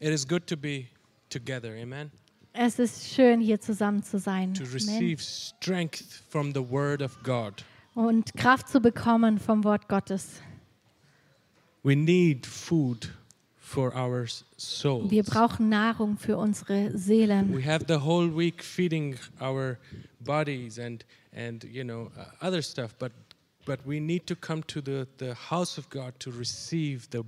It is good to be together, amen. Es ist schön, hier zusammen zu sein To Amen. receive strength from the word of God. und Kraft zu bekommen vom Wort Gottes. We need food for our souls. Wir brauchen Nahrung für unsere Seelen. We have the whole week feeding our bodies and and you know uh, other stuff, but but we need to come to the the house of God to receive the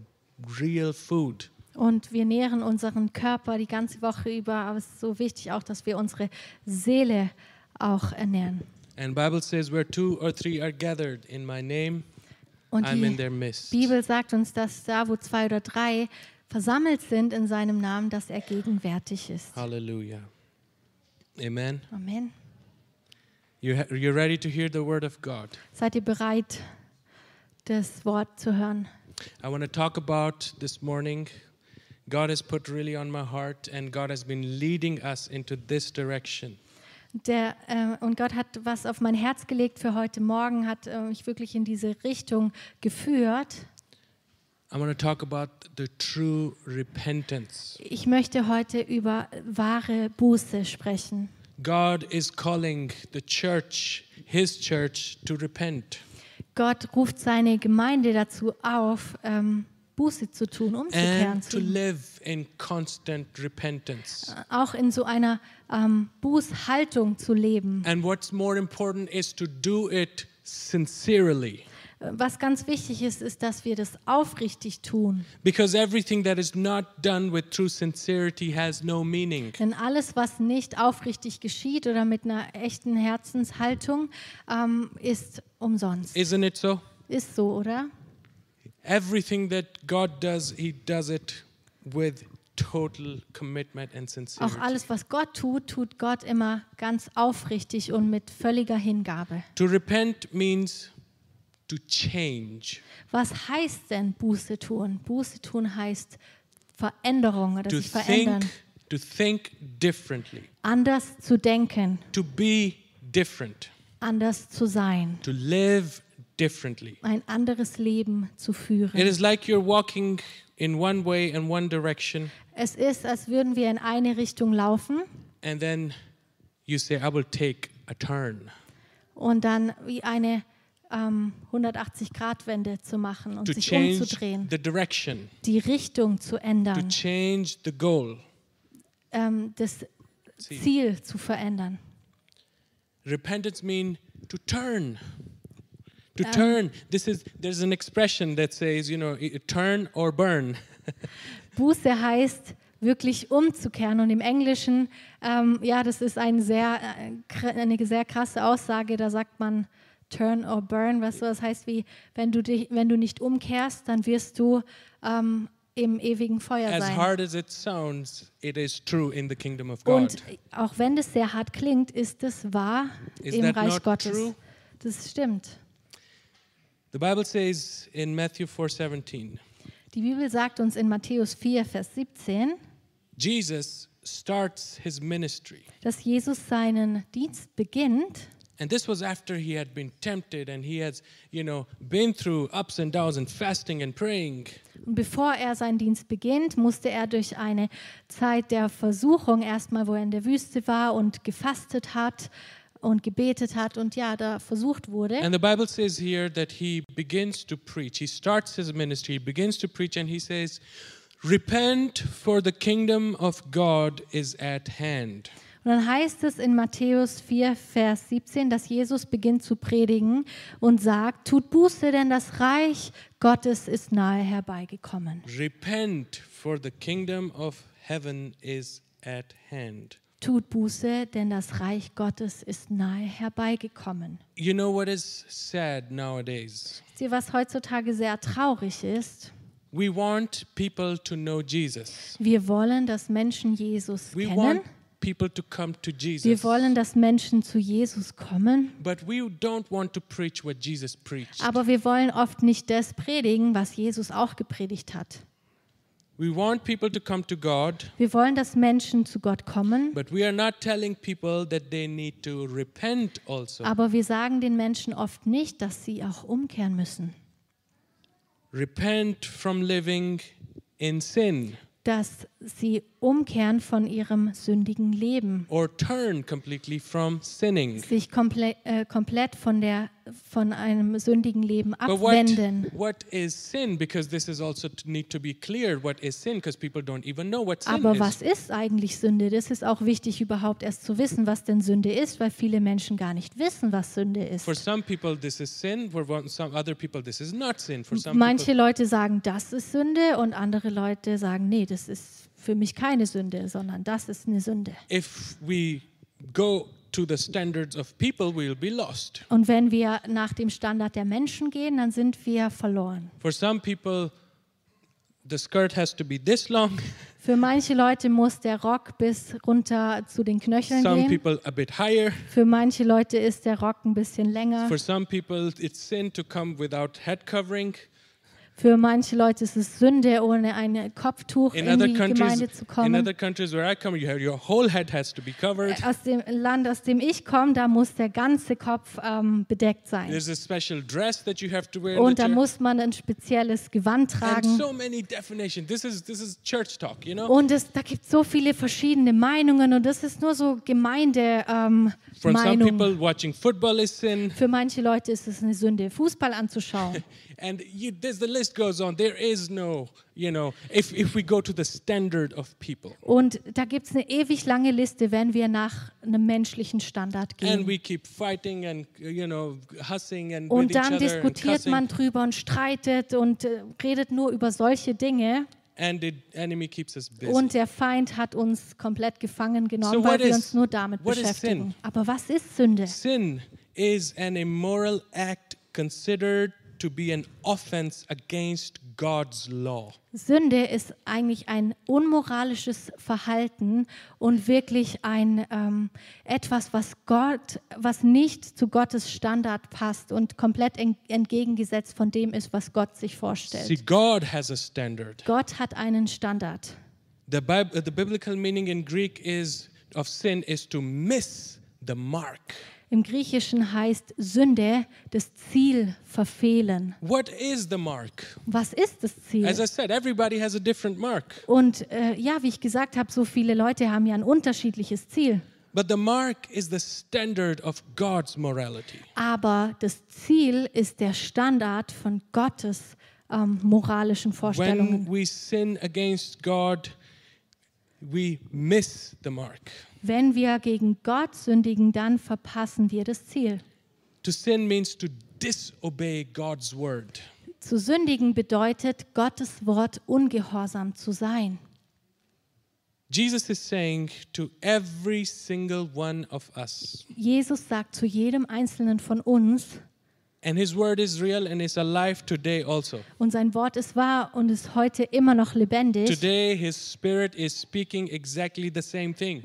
real food. Und wir nähren unseren Körper die ganze Woche über, aber es ist so wichtig auch, dass wir unsere Seele auch ernähren. And Bible says where two or three are gathered in my name, Und I'm in die their midst. Bibel sagt uns, dass da, wo zwei oder drei versammelt sind in seinem Namen, dass er gegenwärtig ist. Hallelujah. Amen. Amen. You ha- you're ready to hear the word of God. Seid ihr bereit, das Wort zu hören? I want to talk about this morning. God has put really on my heart, and God has been leading us into this direction. Der, äh, und Gott hat was auf mein Herz gelegt für heute Morgen, hat äh, mich wirklich in diese Richtung geführt. I want to talk about the true repentance. Ich möchte heute über wahre Buße sprechen. God is calling the church, His church, to repent Gott ruft seine Gemeinde dazu auf, ähm, Buße zu tun, umzukehren. and to Zu, live in constant repentance. auch in so einer ähm, Bußhaltung zu leben. And what's more important is to do it sincerely. Was ganz wichtig ist, ist, dass wir das aufrichtig tun. Because everything that is not done with true sincerity has no meaning. Denn alles, was nicht aufrichtig geschieht oder mit einer echten Herzenshaltung, ähm, ist umsonst. Isn't it so? Ist so, oder? Everything that God does, He does it with total commitment and Auch sincerity. alles, was Gott tut, tut Gott immer ganz aufrichtig und mit völliger Hingabe. To repent means to change, Was heißt denn Buße tun? Buße tun heißt Veränderung oder to sich verändern. think, to think differently, Anders zu denken, to be different, anders zu sein, to live differently. ein anderes Leben zu It führen. is like you're walking in one way and one direction, Es ist, als würden wir in eine Richtung laufen and then you say, I will take a turn. und dann wie eine ähm, 180-Grad-Wende zu machen und To sich change umzudrehen, the direction, die Richtung zu to ändern, change the goal. ähm, das See, Ziel zu verändern. repentance means to turn. To Um, turn. This is there's an expression that says, you know, turn or burn. Buße heißt wirklich umzukehren und im Englischen, ähm, ja, das ist ein sehr, äh, eine sehr krasse Aussage, da sagt man turn or burn, was so das heißt wie, wenn du, dich, wenn du nicht umkehrst, dann wirst du ähm, im ewigen Feuer As sein. hard as it sounds, it is true in the kingdom of God. Und auch wenn das sehr hart klingt, ist es wahr Is im Reich Gottes. true? Das stimmt. The Bible says in Matthew 4:17, Die Bibel sagt uns in Matthäus 4, Vers 17, Jesus starts his ministry. dass Jesus seinen Dienst beginnt. And this was after he had been tempted and he has, you know, been through ups and downs and fasting and praying. Und bevor er seinen Dienst beginnt, musste er durch eine Zeit der Versuchung erstmal, wo er in der Wüste war und gefastet hat und gebetet hat und ja, da versucht wurde. And the Bible says here that he begins to preach. He starts his ministry, he begins to preach, and he says, Repent, for the kingdom of God is at hand. Und dann heißt es in Matthäus 4, Vers 17, dass Jesus beginnt zu predigen und sagt, tut Buße, denn das Reich Gottes ist nahe herbeigekommen. Repent, for the kingdom of heaven is at hand. Tut Buße, denn das Reich Gottes ist nahe herbeigekommen. You know what is sad nowadays? Wisst ihr, was heutzutage sehr traurig ist? We want people to know Jesus. Wir wollen, dass Menschen Jesus We kennen. want people to come to Wir Jesus. wollen, dass Menschen zu Jesus kommen, But we don't want to preach what Jesus preached. aber wir wollen oft nicht das predigen, was Jesus auch gepredigt hat. We want people to come to God, Wir wollen, dass Menschen zu Gott kommen, but we are not telling people that they need to repent also. aber wir sagen den Menschen oft nicht, dass sie auch umkehren müssen. Repent from living in sin. dass sie umkehren von ihrem sündigen Leben, or turn completely from sinning. sich komple äh, komplett von, der, von einem sündigen Leben what, abwenden. what is sin? Because this is also to need to be cleared. What is sin? Because people don't even know what sin Aber is. was ist eigentlich Sünde? Das ist auch wichtig, überhaupt erst zu wissen, was denn Sünde ist, weil viele Menschen gar nicht wissen, was Sünde ist. For some people, this is sin. For one- some other people, this is not sin. For some Manche Leute sagen, das ist Sünde und andere Leute sagen, nee, das ist für mich keine Sünde, sondern das ist eine Sünde. if we go to the standards of people, we'll be lost. Und wenn wir nach dem Standard der Menschen gehen, dann sind wir verloren. For some people, the skirt has to be this long. Für manche Leute muss der Rock bis runter zu den Knöcheln Some gehen. people a bit higher. Für manche Leute ist der Rock ein bisschen länger. For some people, it's sin to come without head covering. Für manche Leute ist es Sünde, ohne ein Kopftuch In in die Gemeinde zu in kommen. other countries where I come, you have, your whole head has to be covered. Aus dem Land, aus dem ich komme, da muss der ganze Kopf ähm, bedeckt sein. There's a special dress that you have to wear. in Und da muss man ein spezielles Gewand and tragen. so many definitions. This is this is church talk, you know. Und es, da gibt es so viele verschiedene Meinungen und das ist nur so Gemeinde ähm, Meinung. people, watching football is sin, Für manche Leute ist es eine Sünde, Fußball anzuschauen. and you, this, the list goes on. There is no, you know, if if we go to the standard of people, Und da gibt es eine ewig lange Liste, wenn wir nach einem menschlichen Standard and gehen. we keep fighting and you know, hussing and with Und each dann other and diskutiert cussing, man drüber und streitet und äh, redet nur über solche Dinge. and the enemy keeps us busy. Und der Feind hat uns komplett gefangen genommen, So weil what wir is- uns nur damit what is beschäftigen. sin? Aber was ist Sünde? Sin is an immoral act considered to be an offense against God's law. Sünde ist eigentlich ein unmoralisches Verhalten und wirklich ein ähm, etwas, was Gott, was nicht zu Gottes Standard passt und komplett en entgegengesetzt von dem ist, was Gott sich See, vorstellt. God has a standard. Gott hat einen Standard. The, Bib- the biblical meaning in Greek is of sin is to miss the mark. Im Griechischen heißt Sünde das Ziel verfehlen. What is the mark? Was ist das Ziel? As I said, everybody has a different mark. Und äh, ja, wie ich gesagt habe, so viele Leute haben ja ein unterschiedliches Ziel. But the mark is the standard of God's morality. Aber das Ziel ist der Standard von Gottes ähm, moralischen When Vorstellungen. we sin against God, we miss the mark. Wenn wir gegen Gott sündigen, dann verpassen wir das Ziel. To sin means to disobey God's word. Zu sündigen bedeutet, Gottes Wort ungehorsam zu sein. Jesus is saying to every single one of us, Jesus sagt zu jedem Einzelnen von uns, and his word is real and is alive today also. und sein Wort ist wahr und ist heute immer noch lebendig. Today, his spirit is speaking exactly the same thing.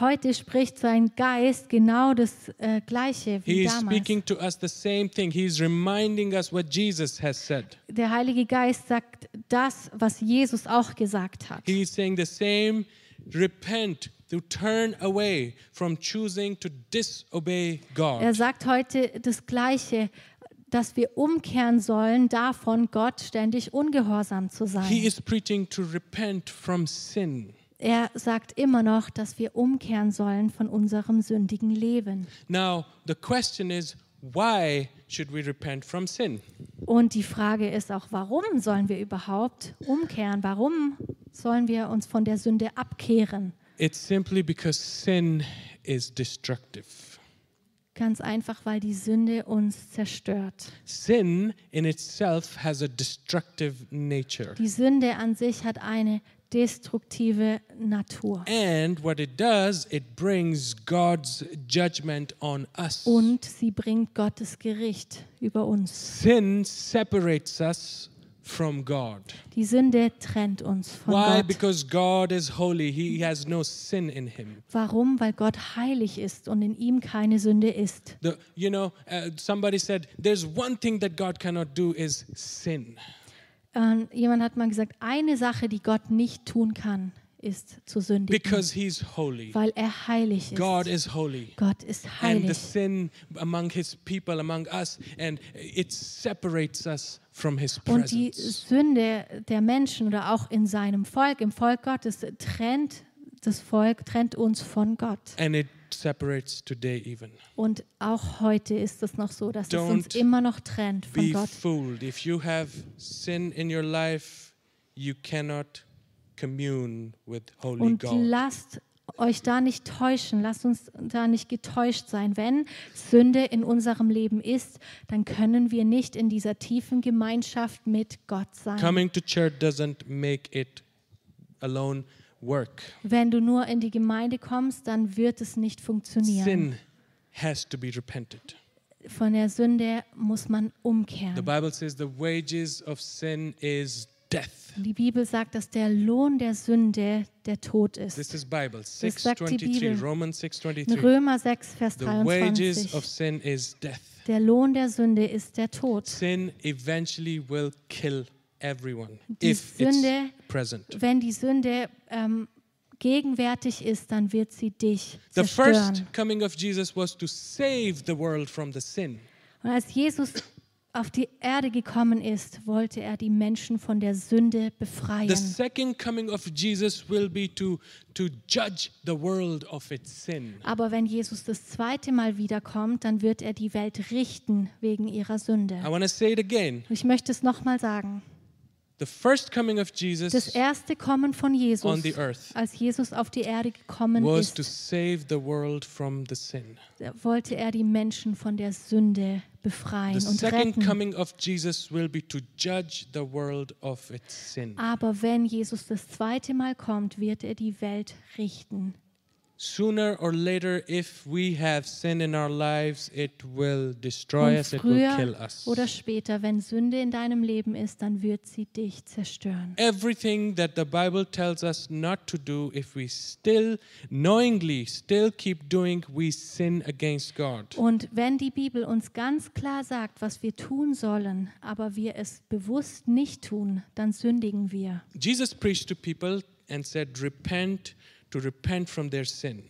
Heute spricht sein Geist genau das äh, Gleiche He wie is damals. speaking to us the same thing. He is reminding us what Jesus has said. Der Heilige Geist sagt das, was Jesus auch gesagt hat. He is saying the same repent, to turn away from choosing to disobey God. Er sagt heute das Gleiche, dass wir umkehren sollen davon, Gott ständig ungehorsam zu He sein. is preaching to repent from sin. Er sagt immer noch, dass wir umkehren sollen von unserem sündigen Leben. Now, the question is why should we repent from sin? Und die Frage ist auch, warum sollen wir überhaupt umkehren? Warum sollen wir uns von der Sünde abkehren? It's simply because sin is destructive. Ganz einfach, weil die Sünde uns zerstört. Sin in itself has a destructive nature. Die Sünde an sich hat eine destruktive Natur. And what it does, it brings God's judgment on us. Und sie bringt Gottes Gericht über uns. Sin separates us from God. Die Sünde trennt uns von Why? Gott. Because God is holy. He has no sin in him. Warum? Weil Gott heilig ist und in ihm keine Sünde ist. The, you know, uh, somebody said, there's one thing that God cannot do is sin. Ähm, jemand hat mal gesagt, eine Sache, die Gott nicht tun kann, ist zu sündigen, because he's holy. weil er heilig ist. God is holy. Gott ist And the heilig. sin among his people, among us, and it separates us from his Und die presence. Sünde der Menschen oder auch in seinem Volk, im Volk Gottes, trennt das Volk, trennt uns von Gott. And it separates today even. Und auch heute ist es noch so, dass es uns Don't immer noch trennt von Be Gott. fooled. If you have sin in your life, you cannot commune with holy Und God. lasst euch da nicht täuschen, lasst uns da nicht getäuscht sein. Wenn Sünde in unserem Leben ist, dann können wir nicht in dieser tiefen Gemeinschaft mit Gott sein. Coming to church doesn't make it alone work. Wenn du nur in die Gemeinde kommst, dann wird es nicht funktionieren. Sin has to be repented. Von der Sünde muss man The umkehren. Bible says the wages of sin is death. Die Bibel sagt, dass der Lohn der Sünde der Tod ist. This is Bible sagt die 623 Bibel. Romans In 623 Römer 6, Vers The wages 23. of sin is death. Der Lohn der Sünde ist der Tod. Sin eventually will kill everyone Die if Sünde-. Wenn die Sünde ähm, gegenwärtig ist, dann wird sie dich The zerstören. first coming of Jesus was to save the world from the sin. Und als Jesus auf die Erde gekommen ist, wollte er die Menschen von der Sünde befreien. The second coming of Jesus will be to, to judge the world of its sin. Aber wenn Jesus das zweite Mal wiederkommt, dann wird er die Welt richten wegen ihrer Sünde. I want to say it again. Ich möchte es nochmal sagen. The first coming of Das erste Kommen von Jesus, on the earth als Jesus auf die Erde gekommen was to ist, save the world from the sin. wollte er die Menschen von der Sünde befreien The und second retten. coming of Jesus will be to judge the world of its sin. Aber wenn Jesus das zweite Mal kommt, wird er die Welt richten. Sooner or later, if we have sin in our lives, it will destroy us, it will kill us. oder später, wenn Sünde in deinem Leben ist, dann wird sie dich zerstören. Everything that the Bible tells us not to do, if we still knowingly still keep doing, we sin against God. Und wenn die Bibel uns ganz klar sagt, was wir tun sollen, aber wir es bewusst nicht tun, dann sündigen wir. Jesus preached to people and said, Repent, to repent from their sin.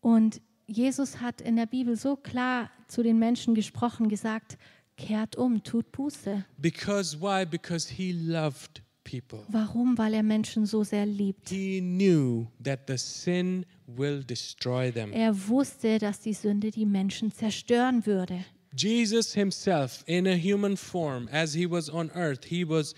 Und Jesus hat in der Bibel so klar zu den Menschen gesprochen, gesagt, kehrt um, tut Buße. Because why? Because he loved people. Warum? Weil er Menschen so sehr liebt. He knew that the sin will destroy them. Er wusste, dass die Sünde die Menschen zerstören würde. Jesus himself, in a human form, as he was on earth, he was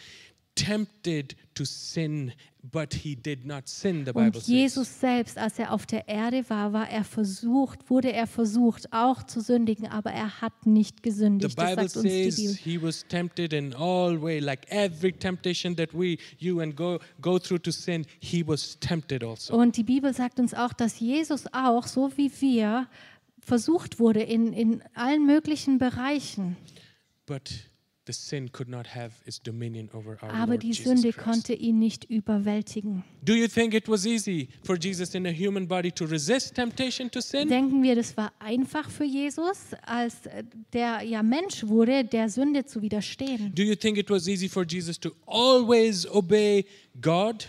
tempted to sin, but he did not sin, the Bible says. Jesus selbst, als er auf der Erde war, war er versucht, wurde er versucht, auch zu sündigen, aber er hat nicht The gesündigt. Das Bible sagt uns die says he was tempted in all way, like every temptation that we, you and go, go through to sin, he was tempted also. Und die Bibel sagt uns auch, dass Jesus auch, so wie wir, versucht wurde in, in allen möglichen Bereichen. But the sin could not have its dominion over our Aber die Sünde konnte ihn nicht überwältigen. Do you think it was easy for Jesus in a human body to resist temptation to sin? Denken wir, das war einfach für Jesus, als der ja Mensch wurde, der Sünde zu widerstehen? Do you think it was easy for Jesus to always obey God?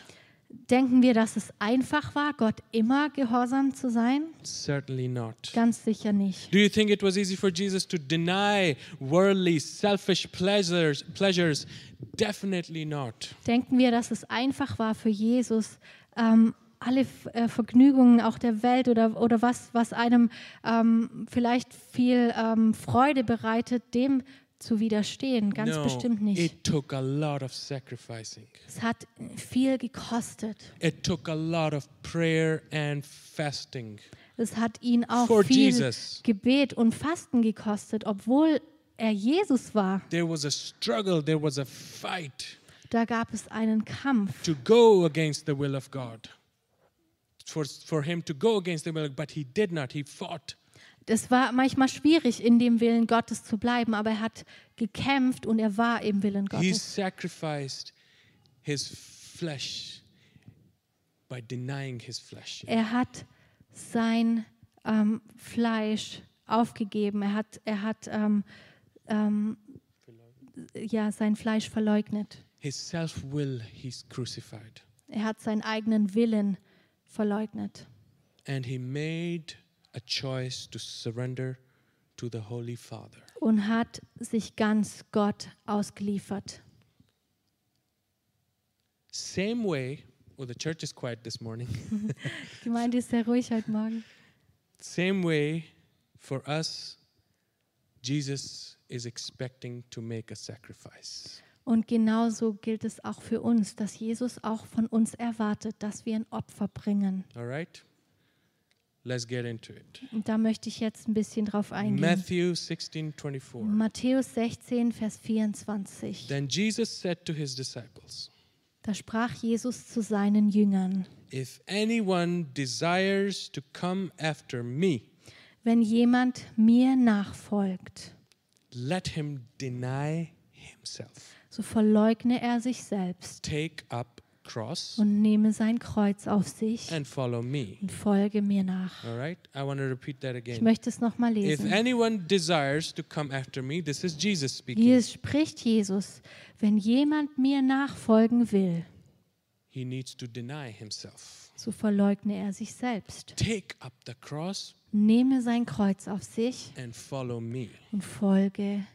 Denken wir, dass es einfach war, Gott immer gehorsam zu sein? Certainly not. Ganz sicher nicht. Do you think it was easy for Jesus to deny worldly, selfish pleasures? Pleasures? Definitely not. Denken wir, dass es einfach war für Jesus, ähm, alle äh, Vergnügungen auch der Welt oder, oder was, was einem ähm, vielleicht viel ähm, Freude bereitet, dem zu widerstehen? Ganz no, bestimmt nicht. it took a lot of sacrificing. Es hat viel gekostet. It took a lot of prayer and fasting. Es hat ihn auch viel Jesus. Gebet und Fasten gekostet, obwohl er Jesus war. There was a struggle, there was a fight Da gab es einen Kampf. to go against the will of God. For, for him to go against the will, but he did not. He fought. Es war manchmal schwierig, in dem Willen Gottes zu bleiben, aber er hat gekämpft und er war im Willen He Gottes. sacrificed his flesh by denying his flesh. Er hat sein ähm, Fleisch aufgegeben. Er hat, er hat ähm, ähm, ja, sein Fleisch verleugnet. His self will he's crucified. Er hat seinen eigenen Willen verleugnet. and he made a choice to surrender to the Holy Father. und hat sich ganz Gott ausgeliefert. Same way, well, the church is quiet this morning. Die Gemeinde ist sehr ruhig heute Morgen. Same way, for us, Jesus is expecting to make a sacrifice. Und genauso gilt es auch für uns, dass Jesus auch von uns erwartet, dass wir ein Opfer bringen. All right? Let's get into it. Und da möchte ich jetzt ein bisschen drauf eingehen. Matthew 16 24. Matthäus 16, Vers 24. Then Jesus said to his disciples, Da sprach Jesus zu seinen Jüngern, If anyone desires to come after me, wenn jemand mir nachfolgt, let him deny himself. so verleugne er sich selbst Take up cross und nehme sein Kreuz auf sich and follow me. und folge mir nach. All right? I want to repeat that Ich again. möchte es nochmal If lesen. anyone desires to come after me, this is Jesus speaking. Hier spricht Jesus, wenn jemand mir nachfolgen will, He needs to deny himself. so verleugne er sich selbst. Take up the cross Nehme sein Kreuz auf sich and follow me. und folge mir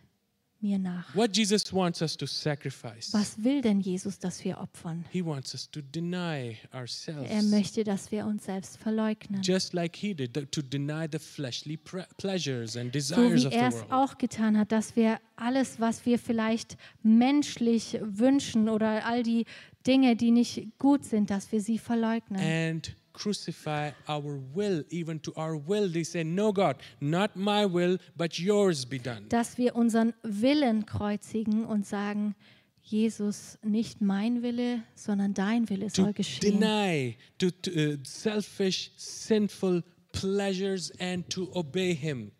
nach. What Jesus wants us to sacrifice, Was will denn Jesus, dass wir opfern? He wants us to deny Er ourselves. möchte, dass wir uns selbst verleugnen. Just like He did, to deny the fleshly pleasures and So desires wie of the er es auch getan hat, dass wir alles, was wir vielleicht menschlich wünschen oder all die Dinge, die nicht gut sind, dass wir sie verleugnen. and crucify our will, even to our will. They say, No, God, not my will, but yours be done. dass wir unseren Willen kreuzigen und sagen, Jesus, nicht mein Wille, sondern dein Wille To soll geschehen. deny to, to uh, selfish, sinful pleasures and to obey Him.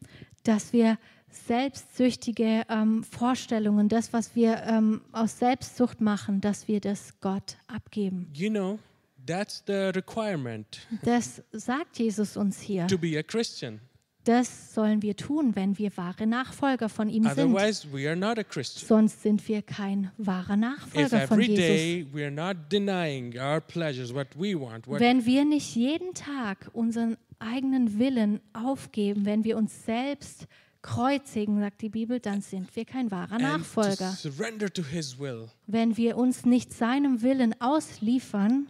Dass wir selbstsüchtige ähm, Vorstellungen, das, was wir ähm, aus Selbstsucht machen, dass wir das Gott abgeben. You know, that's the requirement Das sagt Jesus uns hier. to be a Christian. Das sollen wir tun, wenn wir wahre Nachfolger von ihm sind. Otherwise, we are not a Christian. Sonst sind wir kein wahrer Nachfolger von every Jesus. day we are not denying our pleasures, what we want, what Wenn wir nicht jeden Tag unseren eigenen Willen aufgeben, wenn wir uns selbst kreuzigen, sagt die Bibel, dann sind wir kein wahrer Nachfolger. surrender to His will, Wenn wir uns nicht seinem Willen ausliefern,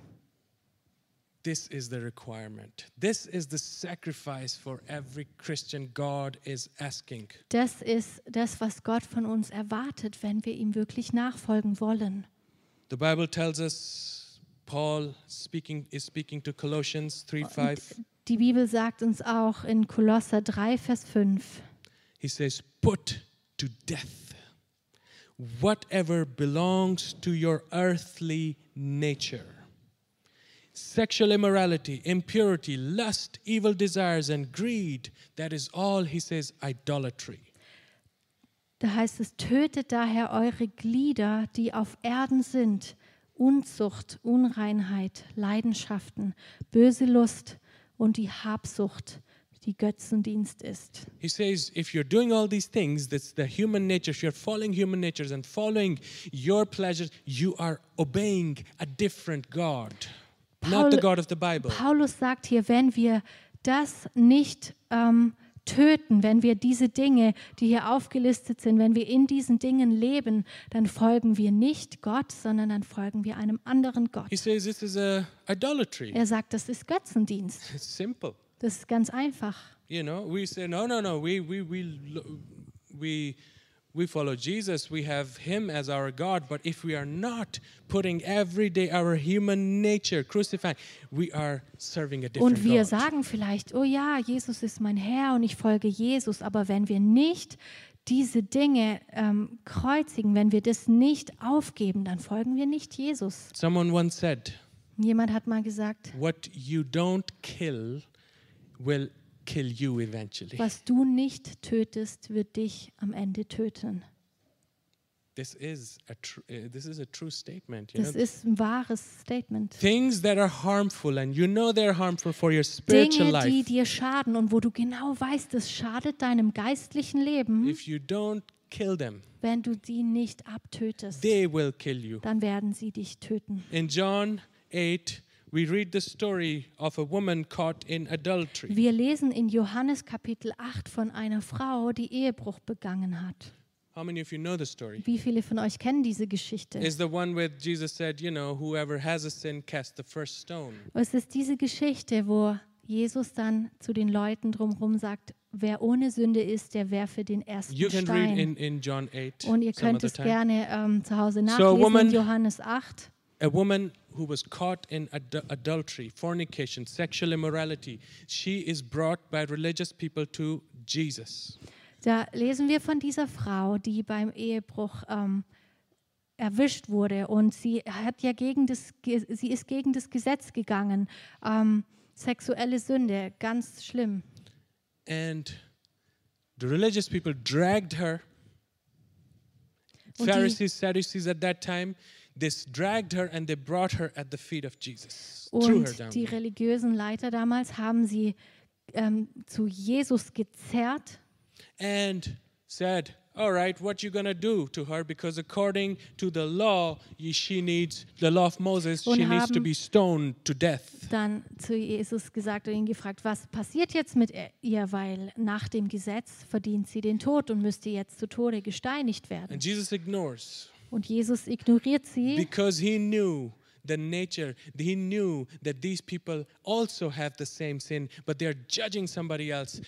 this is the requirement. This is the sacrifice for every Christian God is asking. das ist das, was Gott von uns erwartet, wenn wir ihm wirklich nachfolgen wollen. The Bible tells us Paul speaking is speaking to Colossians 3 5. Die Bibel sagt uns auch in Kolosser 3, Vers 5, He says, Put to death whatever belongs to your earthly nature sexual immorality, impurity, lust, evil desires, and greed. That is all, he says, idolatry. Da heißt es, tötet daher eure Glieder, die auf Erden sind, Unzucht, Unreinheit, Leidenschaften, böse Lust und die Habsucht, die Götzendienst ist. He says, if you're doing all these things, that's the human nature, if you're following human natures and following your pleasures, you are obeying a different God, Paul- God of the Bible. Paulus sagt hier, wenn wir das nicht ähm, töten, wenn wir diese Dinge, die hier aufgelistet sind, wenn wir in diesen Dingen leben, dann folgen wir nicht Gott, sondern dann folgen wir einem anderen Gott. He says. Er sagt, das ist Götzendienst. It's simple. Das ist ganz einfach. You know, we say no, no, no. We we we we we follow Jesus. We have Him as our God. But if we are not putting every day our human nature crucified, we are serving a different Und wir God. sagen vielleicht, oh ja, Jesus ist mein Herr und ich folge Jesus, aber wenn wir nicht diese Dinge ähm, kreuzigen, wenn wir das nicht aufgeben, dann folgen wir nicht Jesus. Someone once said, Jemand hat mal gesagt, "What you don't kill will kill you eventually." was du nicht tötest, wird dich am Ende töten. This is a uh, this is a true statement. You Das know? ist ein wahres Statement. Things that are harmful and you know they're harmful for your spiritual Dinge, die life. dir schaden und wo du genau weißt, es schadet deinem geistlichen Leben, If you don't kill them, wenn du die nicht abtötest, they will kill you. dann werden sie dich töten. In John 8, we read the story of a woman caught in adultery. Wir lesen in Johannes Kapitel 8 von einer Frau, die Ehebruch begangen hat. How many of you know the story? Wie viele von euch kennen diese Geschichte? Is the one where Jesus said, you know, whoever has a sin, cast the first stone. Es ist diese Geschichte, wo Jesus dann zu den Leuten drumherum sagt, wer ohne Sünde ist, der werfe den ersten You can read Stein. in, in John 8 Und ihr könnt es gerne ähm, zu Hause So, nachlesen woman- in Johannes 8. A woman who was caught in adu- adultery, fornication, sexual immorality, she is brought by religious people to Jesus. Da lesen wir von dieser Frau, die beim Ehebruch ähm, erwischt wurde und sie hat ja gegen das, sie ist gegen das Gesetz gegangen. Ähm, sexuelle Sünde, ganz schlimm. And the religious people dragged her. Und Pharisees, Sadducees at that time, they s- dragged her and they brought her at the feet of Jesus. threw her Und down. die religiösen Leiter damals haben sie ähm, zu Jesus gezerrt and said, "All right, what you gonna do to her? Because according to the law, she needs the law of Moses. Und she needs to be stoned to death." dann zu Jesus gesagt und ihn gefragt, was passiert jetzt mit ihr, weil nach dem Gesetz verdient sie den Tod und müsste jetzt zu Tode gesteinigt werden. And Jesus ignores Und Jesus ignoriert sie, because he knew the nature. He knew that these people also have the same sin, but they are judging somebody else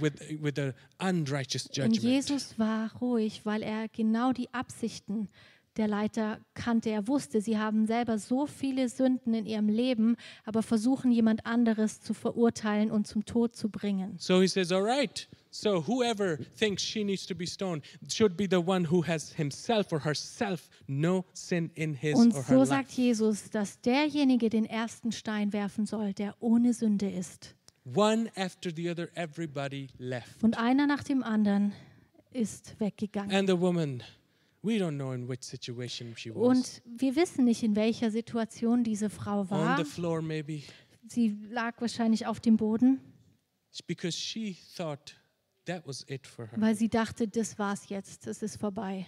with with an unrighteous und judgment. Jesus war ruhig, weil er genau die Absichten der Leiter kannte. Er wusste, sie haben selber so viele Sünden in ihrem Leben, aber versuchen jemand anderes zu verurteilen und zum Tod zu bringen. So he says, All right, so whoever thinks she needs to be stoned should be the one who has himself or herself no sin in his Und or her so life. sagt Jesus, dass derjenige den ersten Stein werfen soll, der ohne Sünde ist. One after the other, everybody left. Und einer nach dem anderen ist weggegangen. And the woman, we don't know in which situation she was. Und wir wissen nicht, in welcher Situation diese Frau On war. the floor, maybe, Sie lag wahrscheinlich auf dem Boden, because she thought that was it for her. weil sie dachte, das war's jetzt, es ist vorbei.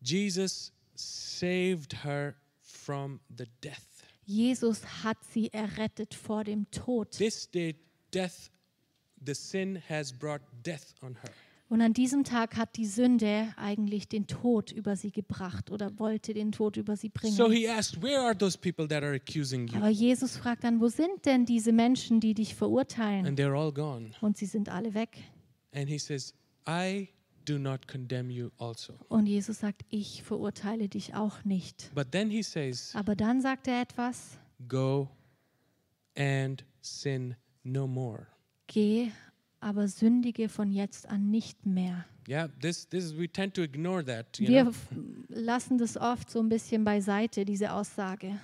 Jesus saved her from the death. Jesus hat sie errettet vor dem Tod. This day, death, the sin has brought death on her. Und an diesem Tag hat die Sünde eigentlich den Tod über sie gebracht oder wollte den Tod über sie bringen. So he asked, Where are those people that are accusing you? Aber Jesus fragt dann, wo sind denn diese Menschen, die dich verurteilen? And they're all gone. Und sie sind alle weg. And he says, I do not condemn you also. Und Jesus sagt, ich verurteile dich auch nicht. But then he says, Aber dann sagt er etwas, Go and sin no more. geh, aber sündige von jetzt an nicht mehr. Yeah, this this is, we tend to ignore that. Wir know? lassen das oft so ein bisschen beiseite, diese Aussage.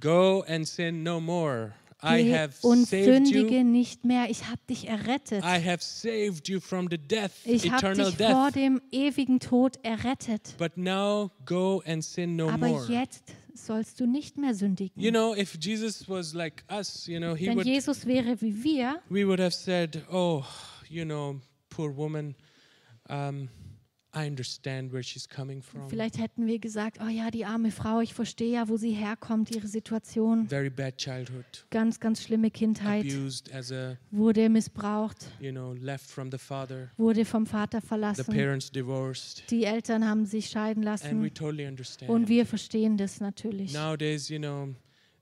Go and sin no more. I Geh have und saved sündige you. nicht mehr. Ich habe dich errettet. I have saved you from the death, Ich habe dich vor death. dem ewigen Tod errettet. But now go and sin no Aber more. jetzt sollst du nicht mehr sündigen. You know, if Jesus was like us, you know, he Wenn would Jesus wäre wie wir, we would have said, "Oh, you know, poor woman. Um, vielleicht hätten wir gesagt, oh ja, die arme Frau, ich verstehe ja, wo sie herkommt, ihre Situation. Very bad childhood, Ganz, ganz schlimme Kindheit, abused as a, wurde missbraucht, you know, left from the father. wurde vom Vater The verlassen. parents divorced, Die Eltern haben sich scheiden and we lassen totally understand. und wir verstehen das natürlich. Nowadays, you know,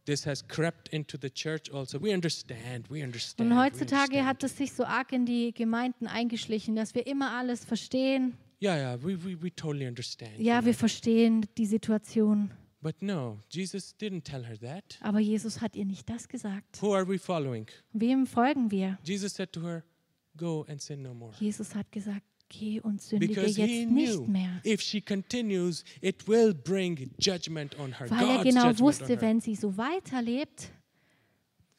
this has crept into the church also. We understand. We understand. Und heutzutage hat es sich so arg in die Gemeinden eingeschlichen, dass wir immer alles verstehen. Yeah, yeah, we, we, we totally understand. Ja, wir verstehen die Situation. But no, Jesus didn't tell her that. Aber Jesus hat ihr nicht das gesagt. Who are we following? Wem folgen wir? Jesus said to her, Go and sin no more. Jesus hat gesagt, geh und sündige Because he jetzt nicht knew mehr. if she continues, it will bring judgment on her. Weil er God's genau judgment on wusste, her. wenn sie so weiterlebt,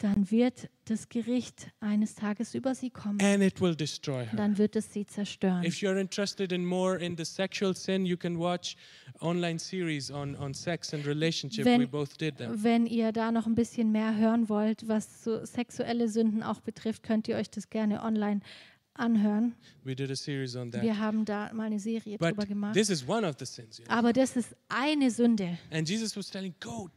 dann wird das Gericht eines Tages über sie kommen. And it will destroy her. Dann wird es sie zerstören. If you're interested in more in the sexual sin, you can watch online series on, on sex and relationship. Wenn- we both did them. Wenn ihr da noch ein bisschen mehr hören wollt, was so sexuelle Sünden auch betrifft, könnt ihr euch das gerne online anhören. We did a series on that. Wir haben da mal eine Serie But drüber gemacht. sins. You know? Aber das ist eine Sünde. Jesus telling, do.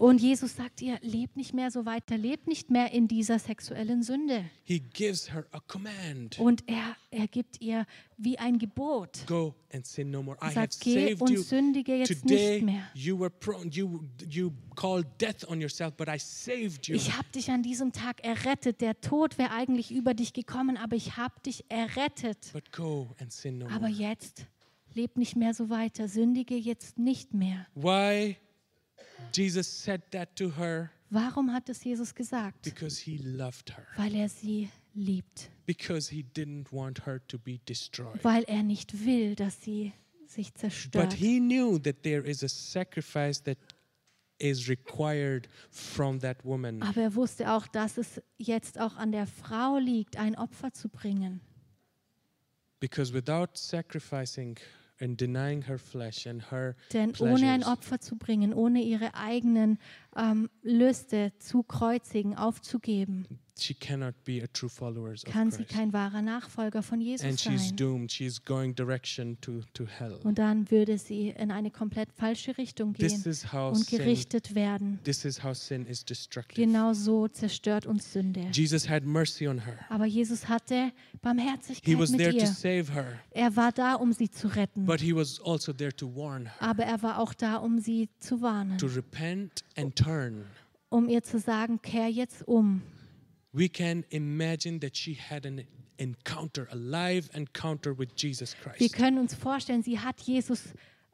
Und Jesus sagt ihr, lebt nicht mehr so weiter, lebt nicht mehr in dieser sexuellen Sünde. He gives her a command. Und er, er gibt ihr wie ein Gebot. Go and sin no more. I Er have sagt, geh saved und sündige jetzt Today nicht mehr. you were prone, you you called death on yourself, but I saved you. Ich habe dich an diesem Tag errettet. Der Tod wäre eigentlich über dich gekommen, aber ich habe dich errettet. But go and sin no Aber jetzt leb nicht mehr so weiter, sündige jetzt nicht mehr. Why Jesus said that to her? Warum hat es Jesus gesagt? Because he loved her. Weil er sie liebt. Because he didn't want her to be destroyed. Weil er nicht will, dass sie sich But zerstört. he knew that there is a sacrifice that is required from that woman. Aber er wusste auch, dass es jetzt auch an der Frau liegt, ein Opfer zu bringen. Because without sacrificing and denying her flesh and her Denn ohne ein Opfer zu bringen, ohne ihre eigenen ähm, Lüste zu kreuzigen, aufzugeben, she cannot be a true follower of kann sie Christ. kein wahrer Nachfolger von And Jesus she's sein. doomed. She's going direction to, to hell. Und dann würde sie in eine komplett falsche Richtung This gehen is how und sin, gerichtet werden. this is how sin is destructive. Genau so zerstört uns Sünde. Jesus had mercy on her. Aber Jesus hatte He Barmherzigkeit was mit there to ihr. save her, Er war da, um sie zu retten. but he was also there to warn her, Aber er war auch da, um sie zu warnen, to repent and turn. Um ihr zu sagen, kehr jetzt um. We can imagine that she had an encounter, a live encounter with Jesus Wir Christ. können uns vorstellen, sie hat Jesus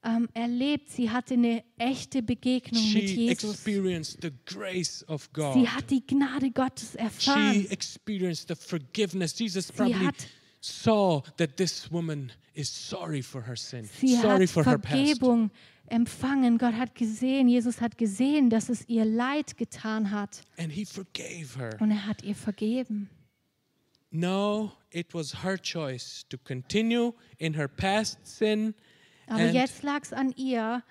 ähm, erlebt, sie hatte eine echte Begegnung mit She Jesus. experienced the grace of God. Sie hat die Gnade Gottes She erfahren. experienced the forgiveness. Jesus Sie probably hat- saw that this woman is sorry for her sin, Sie sorry for her past. Vergebung empfangen. Gott hat gesehen, Jesus hat gesehen, dass es ihr leid getan hat. And he forgave her. Und er hat ihr vergeben. No, it was her choice to continue in her past sin Aber and, jetzt lag es an ihr,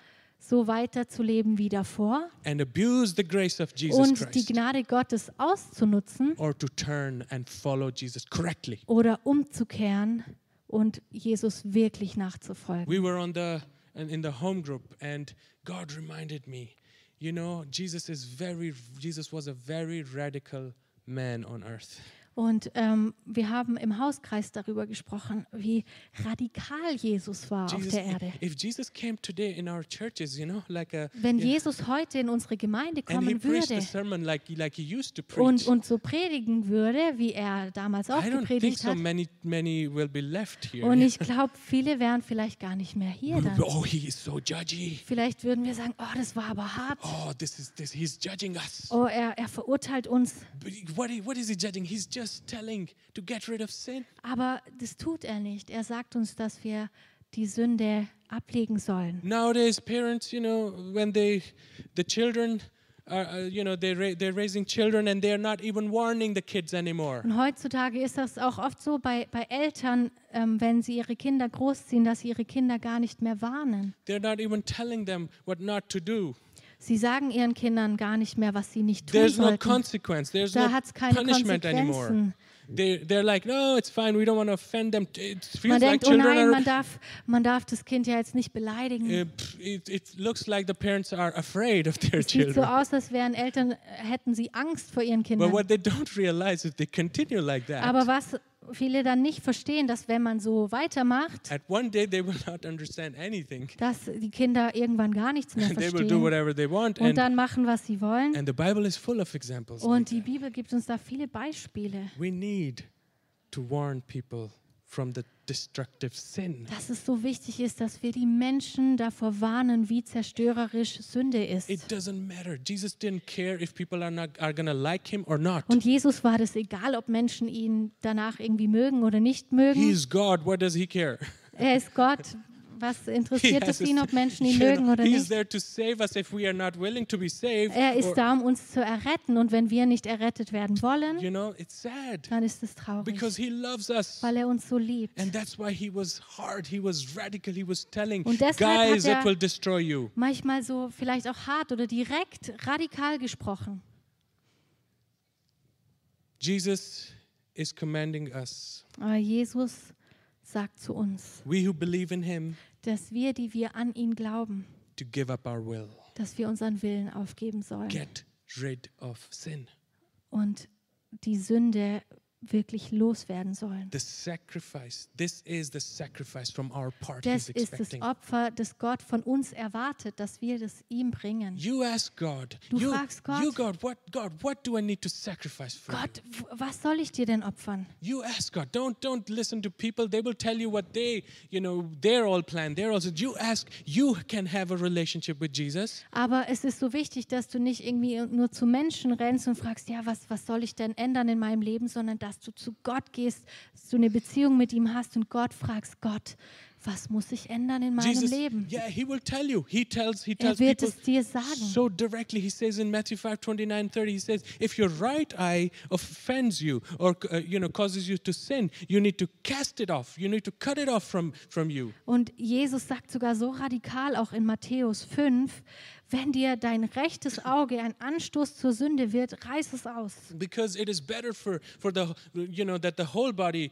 so weiterzuleben wie davor and abuse the grace of Jesus und die Gnade Gottes auszunutzen or to turn and follow Jesus correctly. oder umzukehren und Jesus wirklich nachzufolgen. We were on the in in the home group and God reminded me, you know, Jesus is very Jesus was a very radical man on earth. Und ähm, wir haben im Hauskreis darüber gesprochen, wie radikal Jesus war auf Jesus, der Erde. if Jesus came today in our churches, you know, like a Wenn yeah, Jesus heute in unsere Gemeinde kommen würde like like und, preach. und so predigen würde, wie er damals auch I gepredigt so hat, many many will be left here. und ich glaube, viele wären vielleicht gar nicht mehr hier dann. oh, he is so judgy. Vielleicht würden wir sagen, oh, das war aber hart. Oh, this is this he's judging us. Oh, er, er verurteilt uns. But what, what is he judging? He's just telling to get rid of sin. Aber das tut er nicht. Er sagt uns, dass wir die Sünde ablegen sollen. Nowadays, parents, you know, when they, the children, are, uh, you know, they they're raising children and they're not even warning the kids anymore. Und heutzutage ist das auch oft so bei, bei Eltern, ähm, wenn sie ihre Kinder großziehen, dass sie ihre Kinder gar nicht mehr warnen. They're not even telling them what not to do. Sie sagen ihren Kindern gar nicht mehr, was sie nicht tun There's no sollten. consequence. There's Da no hat es keine punishment anymore. Konsequenzen. They, they're like, no, it's fine. We don't want to offend them. It feels Man like denkt, oh children nein, are. man darf, man darf das Kind ja jetzt nicht beleidigen. Pff, it, it looks like the parents are afraid of their Es sieht so children. aus, als wären Eltern, äh, hätten sie Angst vor ihren But Kindern. what they don't realize is they continue like that. Aber was viele dann nicht verstehen, dass wenn man so weitermacht, At one day, they will not understand anything. dass die Kinder irgendwann gar nichts mehr they will do verstehen whatever they want. und dann machen, was sie wollen. and the Bible is full of examples. like Und die. Bibel gibt uns da viele Beispiele, We need to warn people from the destructive sin. dass es so wichtig ist, dass wir die Menschen davor warnen, wie zerstörerisch Sünde ist. It doesn't matter. Jesus didn't care if people are not are gonna like him or not. Und Jesus war das egal, ob Menschen ihn danach irgendwie mögen oder nicht mögen. He's God. What does he care? Er ist Gott. Was interessiert es ihn, ob Menschen ihn mögen oder nicht? Er ist da, um uns zu erretten. Und wenn wir nicht errettet werden wollen, You know, it's sad dann ist es traurig, because he loves us. weil er uns so liebt. And that's why he was hard. He was radical. He was telling Und deshalb hat guys, er- it will destroy you. Manchmal so vielleicht auch hart oder direkt radikal gesprochen. Jesus is commanding us, Jesus sagt zu uns, we who believe in him, dass wir, die wir an ihn glauben, to give up our will. dass wir unseren Willen aufgeben sollen Get rid of sin. und die Sünde wirklich loswerden sollen. The sacrifice, this is the sacrifice from our part Das ist das. Opfer, das Gott von uns erwartet, dass wir das ihm bringen. You ask God, Du you, fragst Gott. God, what God, what do I need to sacrifice for Gott, was soll ich dir denn opfern? You ask God. Don't don't listen to people. They will tell you what they, you know, they're all planned. They're also you ask, you can have a relationship with Jesus. Aber es ist so wichtig, dass du nicht irgendwie nur zu Menschen rennst und fragst, ja, was, was soll ich denn ändern in meinem Leben, sondern dass du zu Gott gehst, dass du eine Beziehung mit ihm hast und Gott fragst, Gott, was muss ich ändern in meinem Jesus, Leben? yeah, he will tell you. He tells he Er tells wird people es dir sagen. so directly. He says in Matthew 5, 29, 30, he says, if your right eye offends you or uh, you know causes you to sin, you need to cast it off. You need to cut it off from, from you. Und Jesus sagt sogar so radikal auch in Matthäus 5, wenn dir dein rechtes Auge ein Anstoß zur Sünde wird, reiß es aus. because it is better for for the you know that the whole body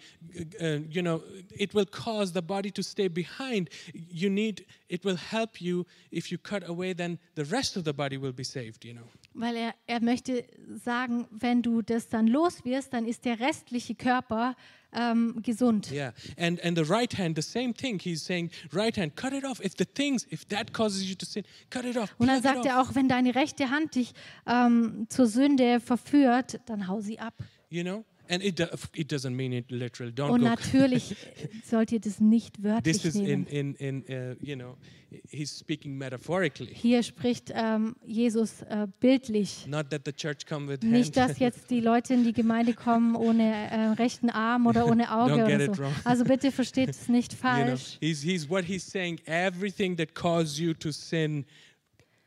uh, you know it will cause the body to stay behind you need it will help you if you cut away then the rest of the body will be saved you know Weil er, er möchte sagen, wenn du das dann los wirst, dann ist der restliche Körper ähm, gesund. yeah and and the right hand the same thing he's saying right hand cut it off if the things if that causes you to sin cut it off Und dann sagt er auch, wenn deine rechte Hand dich ähm, zur Sünde verführt, dann hau sie ab. you know and it it doesn't mean it literal don't Und natürlich sollt ihr das nicht wörtlich this is in nehmen. in in uh, you know he's speaking metaphorically Hier spricht ähm, Jesus äh, bildlich. not that the church come with Nicht, hand dass jetzt die Leute in die Gemeinde kommen ohne äh, rechten Arm oder ohne Auge Don't get oder it so. wrong. Also bitte versteht es nicht you know, falsch. he's, he's what he's saying everything that caused you to sin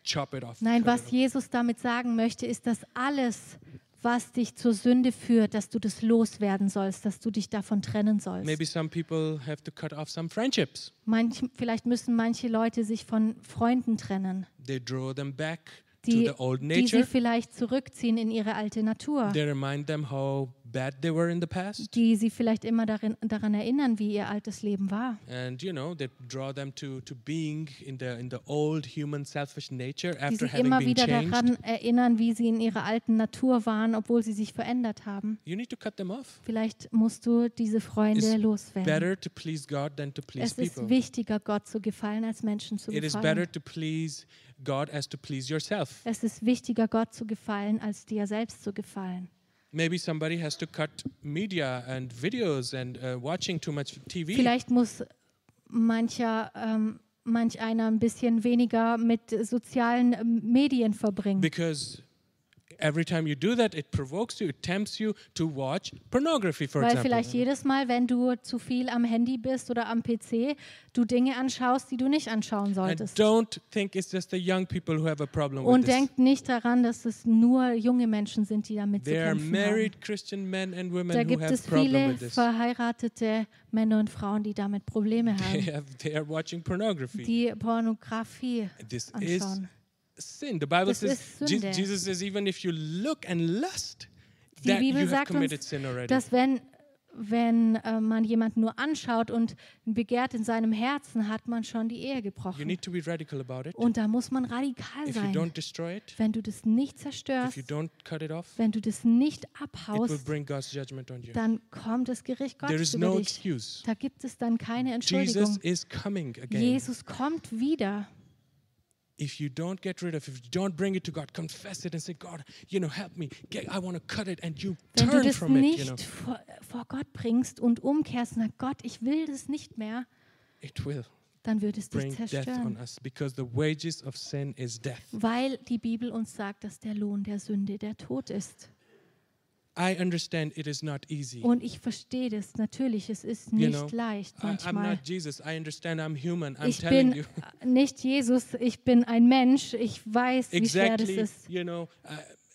chop it off Nein, was. Jesus damit sagen möchte, ist, dass alles, was dich zur Sünde führt, dass du das loswerden sollst, dass du dich davon trennen sollst. maybe some people have to cut off some friendships Manch, vielleicht müssen manche Leute sich von Freunden trennen, they draw them back die, die sie vielleicht zurückziehen in ihre alte Natur, they remind them how bad they were in the past die sie vielleicht immer darin, daran erinnern, wie ihr altes Leben war. and you know they draw them to, to being in the in the old human selfish nature Die having immer wieder daran erinnern, wie sie in ihrer alten Natur waren, obwohl sie sich verändert haben. you need to cut them off Vielleicht musst du diese Freunde It's loswerden. better to please god than to please Es ist people wichtiger, Gott zu gefallen, als Menschen zu it is gefallen. better to please god as to please yourself Es ist wichtiger, Gott zu gefallen, als dir selbst zu gefallen. Maybe somebody has to cut media and videos and uh, watching too much TV. Vielleicht muss mancher, ähm, manch einer ein bisschen weniger mit sozialen ähm, Medien verbringen. Because every time you do that, it provokes you, it tempts you to watch pornography, for Weil example. vielleicht jedes Mal, wenn du zu viel am Handy bist oder am PC, du Dinge anschaust, die du nicht anschauen And solltest. don't think it's just the young people who have a problem with Und this. denk nicht daran, dass es nur junge Menschen sind, die damit zu There are kämpfen haben. married Christian men and women Da who gibt have es problem viele with this. verheiratete Männer und Frauen, die damit Probleme They, haben, have, they are watching pornography. die Pornografie this is anschauen. Sin. The Bible Das says. Jesus says, even if you look and lust, Die that Bibel you have sagt committed uns, sin already. dass wenn, wenn äh, man jemanden nur anschaut und ein Begehrt in seinem Herzen hat, man schon die Ehe You gebrochen. need to be radical about it. Und da muss man radikal If you sein. don't destroy it, Wenn du das nicht if zerstörst, you don't cut it off, wenn du das nicht abhaust, dann kommt das Gericht There Gottes is über no dich. excuse. Da gibt es dann keine Jesus Entschuldigung. again. Jesus kommt wieder. If you don't get rid of if you don't bring it to God, confess it and say, God, you know, help me. Get, I want to cut it, and you Wenn du turn das from it. You know, nicht vor, vor Gott bringst und umkehrst und sagst, Gott, ich will das nicht mehr, it will dann wird es dich bring death on zerstören. us because the wages of sin is death. Weil die Bibel uns sagt, dass der Lohn der Sünde der Tod ist. I understand it is not easy. Und ich verstehe das natürlich, es ist You nicht know, leicht I, I'm manchmal. not Jesus. I understand I'm human. I'm Ich telling bin you. nicht Jesus, ich bin ein Mensch, ich weiß, wie schwer das exactly, ist. you know, uh,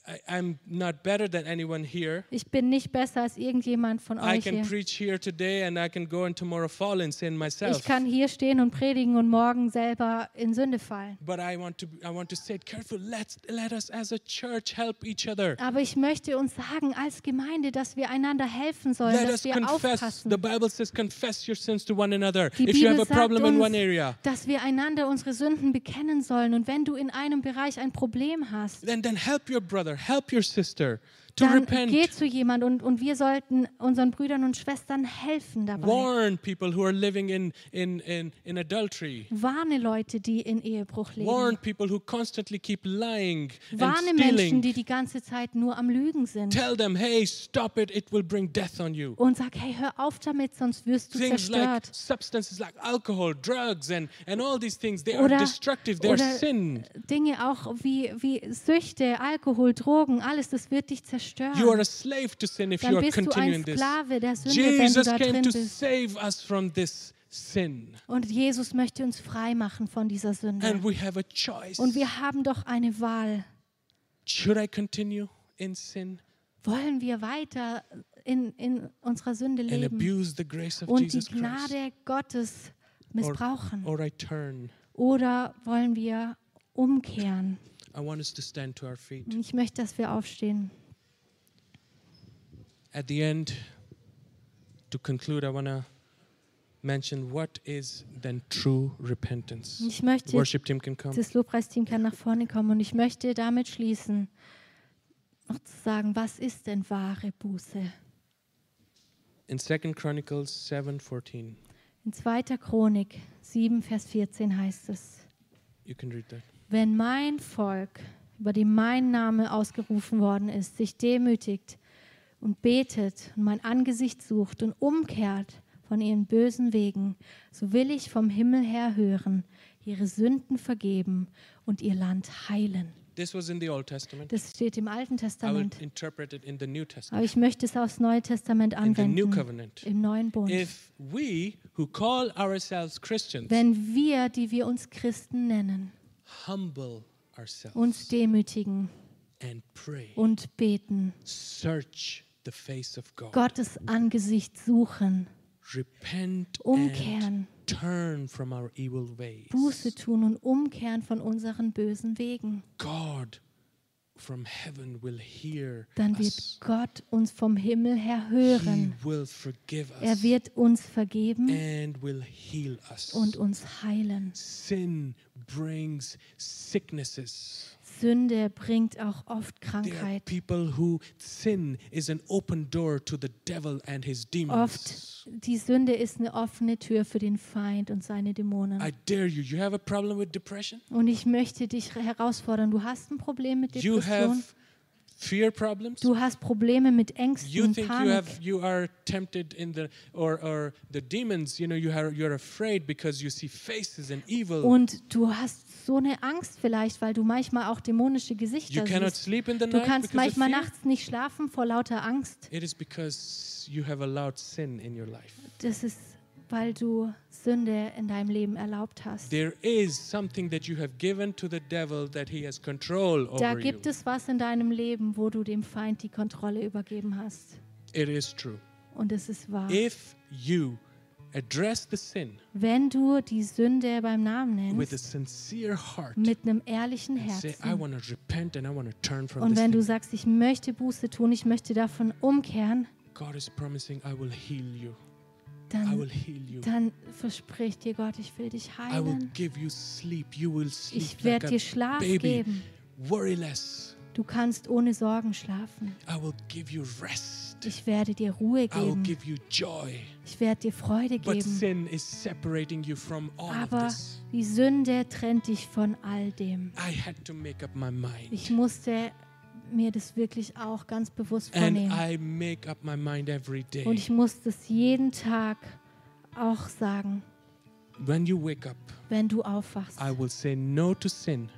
I, I'm not better than anyone here. Ich bin nicht besser als irgendjemand von I euch can hier. preach here today and I can go and tomorrow fall in sin myself. Ich kann hier stehen und predigen und morgen selber in Sünde fallen. But I want to I want to say it careful. Let's let us as a church help each other. Aber ich möchte uns sagen als Gemeinde, dass wir einander helfen sollen, Let dass us wir confess. aufpassen. The Bible says confess your sins to one another. Die if you have Bibel a problem in uns, one area, dass wir einander unsere Sünden bekennen sollen. Und wenn du in einem Bereich ein Problem hast, then then help your brother, help your sister to dann repent. geh zu jemand und, und wir sollten unseren Brüdern und Schwestern helfen dabei. Warn people who are living in, in, in, in adultery. Warne Leute, die in Ehebruch Warn leben. people who constantly keep lying and Warne Menschen, stealing. die die ganze Zeit nur am Lügen sind. Tell them, hey, stop it, it will bring death on you. Und sag, hey, hör auf damit, sonst wirst du Things like zerstört. substances like alcohol, drugs, and, and all these things, they are Oder, destructive, they are sin. Dinge auch wie, wie Süchte, Alkohol, Drogen, alles, das wird dich zerstören. You are a slave to sin if you are bist du ein continuing this. Sklave der Sünde, wenn du Jesus da came drin to bist. save us from this sin. Und Jesus möchte uns frei machen von dieser And Sünde. we have a choice. Und wir haben doch eine Wahl. Should I continue in sin Wollen wir weiter in, in unserer Sünde and leben abuse the grace of und die Jesus Christ? Gnade Gottes missbrauchen? Or I turn. Oder wollen wir umkehren? I want us to stand to our feet. Ich möchte, dass wir aufstehen. At the end, to conclude, I want to mention what is then true repentance. Ich möchte, Worship team can come. das Lobpreisteam kann nach vorne kommen und ich möchte damit schließen, noch zu sagen, was ist denn wahre Buße? In 2 Chronicles 7:14, In 2. Chronik 7, Vers 14 heißt es, you can read that. wenn mein Volk, über dem mein Name ausgerufen worden ist, sich demütigt und betet und mein Angesicht sucht und umkehrt von ihren bösen Wegen, so will ich vom Himmel her hören, ihre Sünden vergeben und ihr Land heilen. This was in the Old Testament. Das steht im Alten I Testament. interpret it in the New Aber Testament. ich möchte es aufs Neue Testament In the New anwenden, Covenant. im neuen Bund. If we who call ourselves Christians Wenn wir, die wir uns Christen nennen, humble uns ourselves demütigen and pray, und beten, search the face of God, Gottes Angesicht suchen, repent and umkehren, turn from our evil ways. Buße tun und umkehren von unseren bösen Wegen, God from heaven will hear dann wird us. Gott uns vom Himmel her He hören. will forgive us Er wird uns vergeben and will heal us. und uns heilen. Sin brings sicknesses. Sünde bringt auch oft Krankheit. people who sin is an open door to the devil and his demons. Oft die Sünde ist eine offene Tür für den Feind und seine Dämonen. I dare you. You have a problem with depression? Und ich möchte dich herausfordern. Du hast ein Problem mit Depression. Fear problems? Du hast Probleme mit You Ängsten und think you Panik. have you are tempted in the or or the demons, you know, you are you're afraid because you see faces and evil. Und du hast so eine Angst vielleicht, weil du manchmal auch dämonische You Gesichter cannot siehst. sleep in the Du night kannst manchmal nachts nicht schlafen vor lauter Angst. It is because you have allowed sin in your life. Das ist, weil du Sünde in deinem Leben erlaubt hast. There is something that you have given to the devil that he has control Da over you. gibt es was in deinem Leben, wo du dem Feind die Kontrolle übergeben hast. It is true. Und es ist wahr. If you address the sin Wenn du die Sünde beim Namen with a nennst, sincere heart mit einem ehrlichen and say, I Herzen, want to repent and I want to turn from und wenn du sagst, ich möchte Buße tun, ich möchte davon umkehren, God is promising I will heal you. I dann, will heal you. dann verspricht dir Gott, ich will dich I will heilen. give you sleep. You will sleep Ich werde dir Schlaf baby, geben. Du kannst ohne Sorgen schlafen. I will give you rest. Ich werde dir Ruhe I will geben. give you joy. Ich werde dir Freude But geben. sin is separating you from all of Aber this. die Sünde trennt dich von all dem. I had to make up my mind. Ich musste mir das wirklich auch ganz bewusst vornehmen. Und ich muss das jeden Tag auch sagen, When you wake up, wenn du aufwachst. I will say no to sin.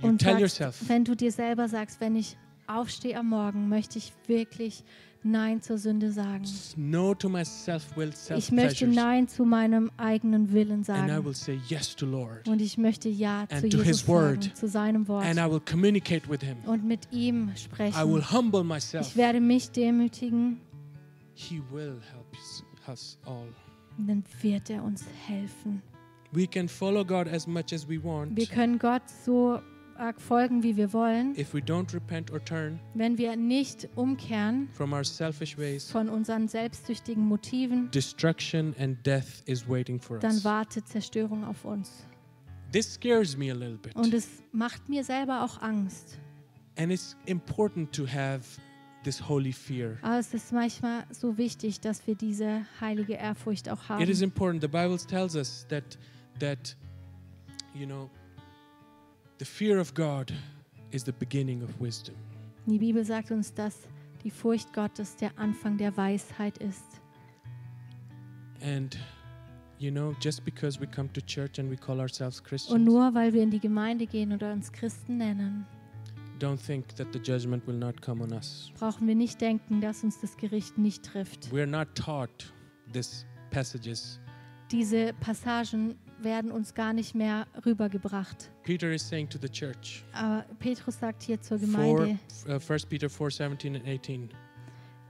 You Und sagst, yourself, wenn du dir selber sagst, wenn ich aufstehe am Morgen, möchte ich wirklich Nein zur Sünde sagen. No to my self-will, Ich möchte. Nein zu meinem eigenen Willen And I sagen. will say yes to Lord. Und ich möchte Ja And zu Jesus his word. sagen, zu seinem Wort. And I will communicate with him. Und mit ihm I will sprechen. humble myself. Ich werde mich demütigen He will help us- all. und dann wird er uns helfen. We can follow God as much as we Wir want. können Gott so arg folgen, wie wir wollen. If we don't repent or turn Wenn wir nicht umkehren from our selfish ways, von unseren selbstsüchtigen Motiven, destruction and death is waiting for dann us. wartet Zerstörung auf uns. This scares me a little bit. Und es macht mir selber auch Angst. And it's important to have this holy fear. Aber es ist manchmal so wichtig, dass wir diese heilige Ehrfurcht auch It is haben. important. The Bible tells us that that you know the fear of God is the beginning of wisdom. Die Bibel sagt uns, dass die Furcht Gottes der Anfang der Weisheit ist. And you know, just because we come to church and we call ourselves Und Christians, nur weil wir in die Gemeinde gehen oder uns Christen nennen, don't think that the judgment will not come on us. brauchen wir nicht denken, dass uns das Gericht nicht trifft. We are not taught these passages. Diese Passagen werden uns gar nicht mehr rübergebracht. Peter is saying to the church, Aber Petrus sagt hier zur Gemeinde uh, 1 Peter 4 17 and 18.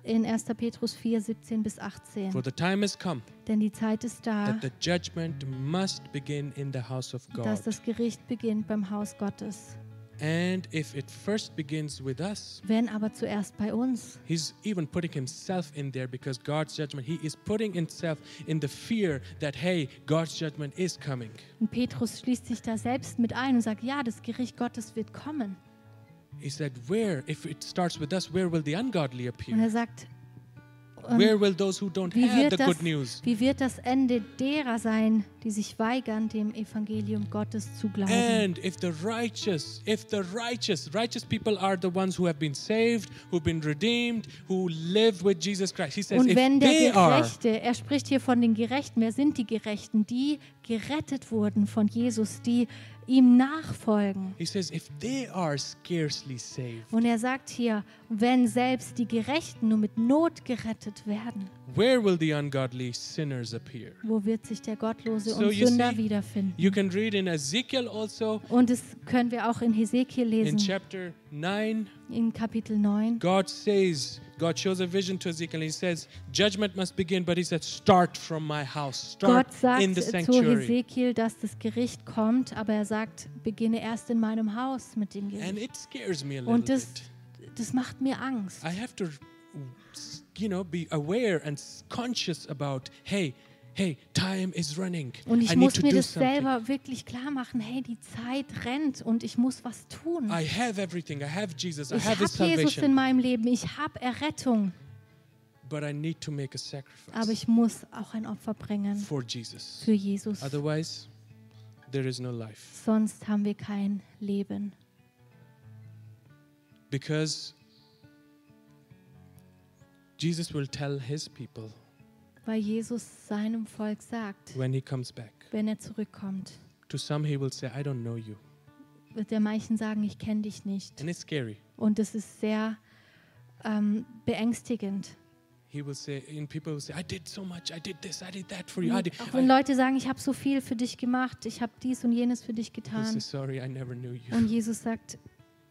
in 1. Petrus 4, 17 bis 18. For the time has come Denn die Zeit ist da, that the judgment must begin in the house of God. dass das Gericht beginnt beim Haus Gottes. And if it first begins with us, Wenn aber zuerst bei uns. he's even putting himself in there because God's judgment, he is putting himself in the fear that, hey, God's judgment is coming. Und Petrus schließt sich da selbst mit ein und sagt, ja, das Gericht Gottes wird kommen. He said, Where, if it starts with us, where will the ungodly Und appear? er sagt, und Where will those who don't wie have wird, the das, good news? wie wird das Ende derer sein, die sich weigern, dem Evangelium Gottes zu glauben? And if the righteous, if the righteous, righteous people are the ones who have been saved, who've been redeemed, who live with Jesus Christ. He says, Und wenn der Gerechte, er spricht hier von den Gerechten, wer sind die Gerechten? Die gerettet wurden von Jesus, die ihm nachfolgen. he says, if they are scarcely saved, Und er sagt hier, wenn selbst die Gerechten nur mit Not gerettet werden, where will the ungodly sinners appear? wo wird sich der Gottlose So und you Sünder see, wiederfinden? You can read in Ezekiel also, Und das können wir auch in Hesekiel in lesen, chapter 9, in Kapitel 9. God says, God shows a vision to Ezekiel. and He says, Judgment must begin, but He said, Start from my house, start Gott sagt in the zu sanctuary. Hesekiel, dass das Gericht kommt, aber er sagt, beginne erst in meinem Haus mit dem And Gericht. it scares me a little Und das, das macht mir Angst. I have to, you know, be aware and conscious about, hey, hey, time is running. Und ich I muss mir das something. selber wirklich klar machen, hey, die Zeit rennt und ich muss was tun. I have everything. I have Jesus. I Ich have habe Jesus in meinem Leben, ich habe Errettung, But I need to make a sacrifice aber ich muss auch ein Opfer bringen for Jesus. für Jesus. Otherwise, there is no life. Sonst haben wir kein Leben. Because Jesus will tell his people Weil Jesus seinem Volk sagt, when he comes back. wenn er zurückkommt, To some, he will say, I don't know you. wird er manchen sagen, ich kenne dich nicht. And it's scary. Und es ist sehr ähm, beängstigend. He will say, and people will say, I did so much. I did this. I did that for you. I did. Auch wenn I, Leute sagen, ich habe so viel für dich gemacht, ich habe dies und jenes für dich he getan. says, sorry, I never knew you. Und Jesus sagt,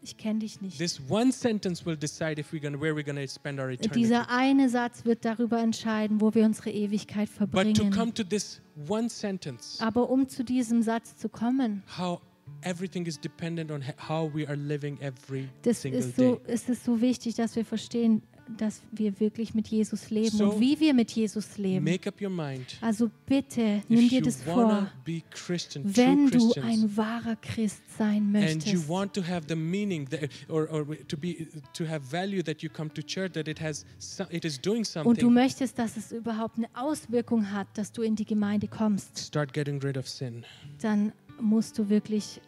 ich kenne dich nicht. This one sentence will decide if we're gonna, where we're to spend our eternity. Dieser eine Satz wird darüber entscheiden, wo wir unsere Ewigkeit But to come verbringen. to this one sentence, Aber um zu diesem Satz zu kommen, how everything is dependent on how we are living every das single ist so, day. ist es so wichtig, dass wir verstehen, dass wir wirklich mit Jesus leben So, und wie wir mit Jesus leben. Make up your mind. Also bitte, nimm dir das vor, be Christian, wenn du ein wahrer Christ sein and you möchtest want to have the meaning that, or, or to be to have value that you come to church that it has so, it is doing und du möchtest, dass es überhaupt eine Auswirkung hat, dass du in die Gemeinde kommst, start getting rid of sin dann musst du wirklich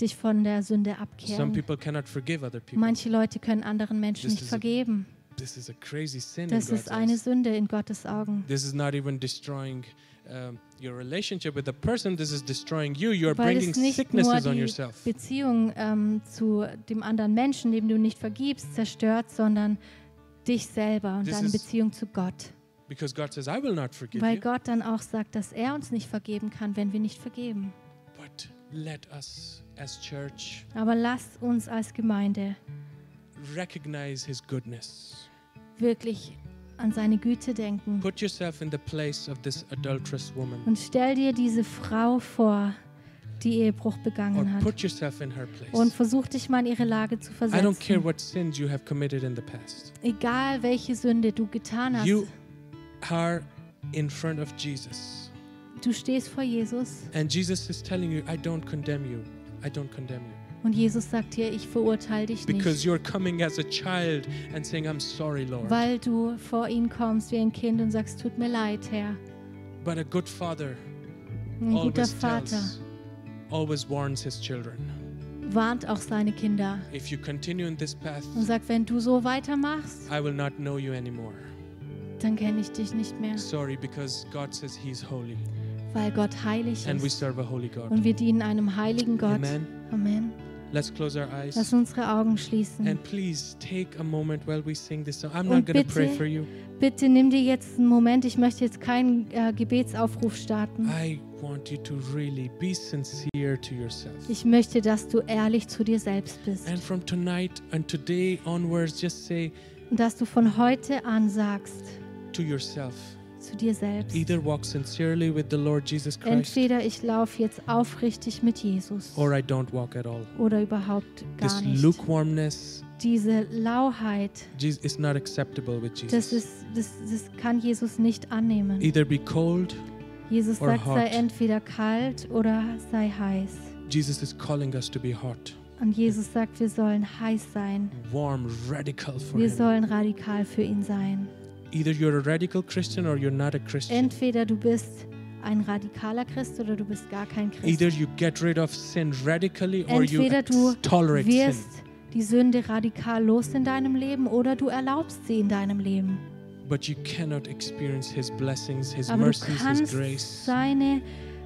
dich von der Sünde some abkehren. people cannot forgive other people Manche Leute können anderen Menschen This nicht vergeben. This is a crazy sin in Das God's ist eine eyes. Sünde in Gottes Augen. this is not even destroying um, your relationship with the person, this is destroying you. You are Weil bringing es nicht nur sicknesses on die yourself. Beziehung ähm, zu dem anderen Menschen, dem du nicht vergibst, zerstört, sondern dich selber und This deine is- Beziehung zu Gott. Because God says, I will not forgive Weil you. Gott dann auch sagt, dass er uns nicht vergeben kann, wenn wir nicht vergeben. But let us, as church, Aber lasst uns als Gemeinde recognize His goodness. Wirklich an seine Güte denken. Put yourself in the place of this adulterous woman, Und stell dir diese Frau vor, die Ehebruch begangen hat. put yourself in her place. Und versuch dich mal in ihre Lage zu I don't care versetzen. what sins you have committed in the past. Egal welche Sünde du getan hast, You are in front of Jesus. du stehst vor Jesus And Jesus is telling you, I don't condemn you. I don't condemn you. Und Jesus sagt dir, ich verurteile dich Because nicht, you're coming as a child and saying, I'm sorry, Lord. weil du vor ihn kommst wie ein Kind und sagst, tut mir leid, Herr. But a good father Ein guter always Vater tells, always warns his children. warnt auch seine Kinder If you continue in this path, und sagt, wenn du so weitermachst, I will not know you anymore. dann kenne ich dich nicht mehr, Sorry, because God says He's holy weil Gott heilig and we ist serve a holy God. und wir dienen einem heiligen Gott. Amen. Amen. Let's close our eyes. Lass unsere Augen schließen. And please take a moment while we sing this song. I'm Und not going to pray bitte- for you. Bitte nimm dir jetzt einen Moment. Ich möchte jetzt keinen äh, Gebetsaufruf starten. I want you to really be sincere to yourself. Ich möchte, dass du ehrlich zu dir selbst bist. And from tonight and today onwards, just say Und dass du von heute an sagst to yourself zu dir selbst. either walk sincerely with the Lord Jesus Christ Entweder ich laufe jetzt aufrichtig mit Jesus or I don't walk at all. oder überhaupt This gar nicht. lukewarmness Diese Lauheit, is not acceptable with das, Jesus. ist, das, das kann Jesus nicht annehmen. Either be cold, Jesus sagt, sei entweder kalt oder sei heiß. Jesus is calling us to be hot, Und Jesus sagt, wir sollen heiß sein. warm, radical for Wir Him. sollen radikal für ihn sein. Either you're a radical Christian or you're not a Christian. Entweder du bist ein radikaler Christ oder du bist gar kein Christ. Either you get rid of sin radically or you Entweder du ex- tolerate sin. wirst die Sünde radikal los in deinem Leben oder du erlaubst sie in deinem Leben. But you cannot experience His blessings, His Aber du mercies, His kannst grace seine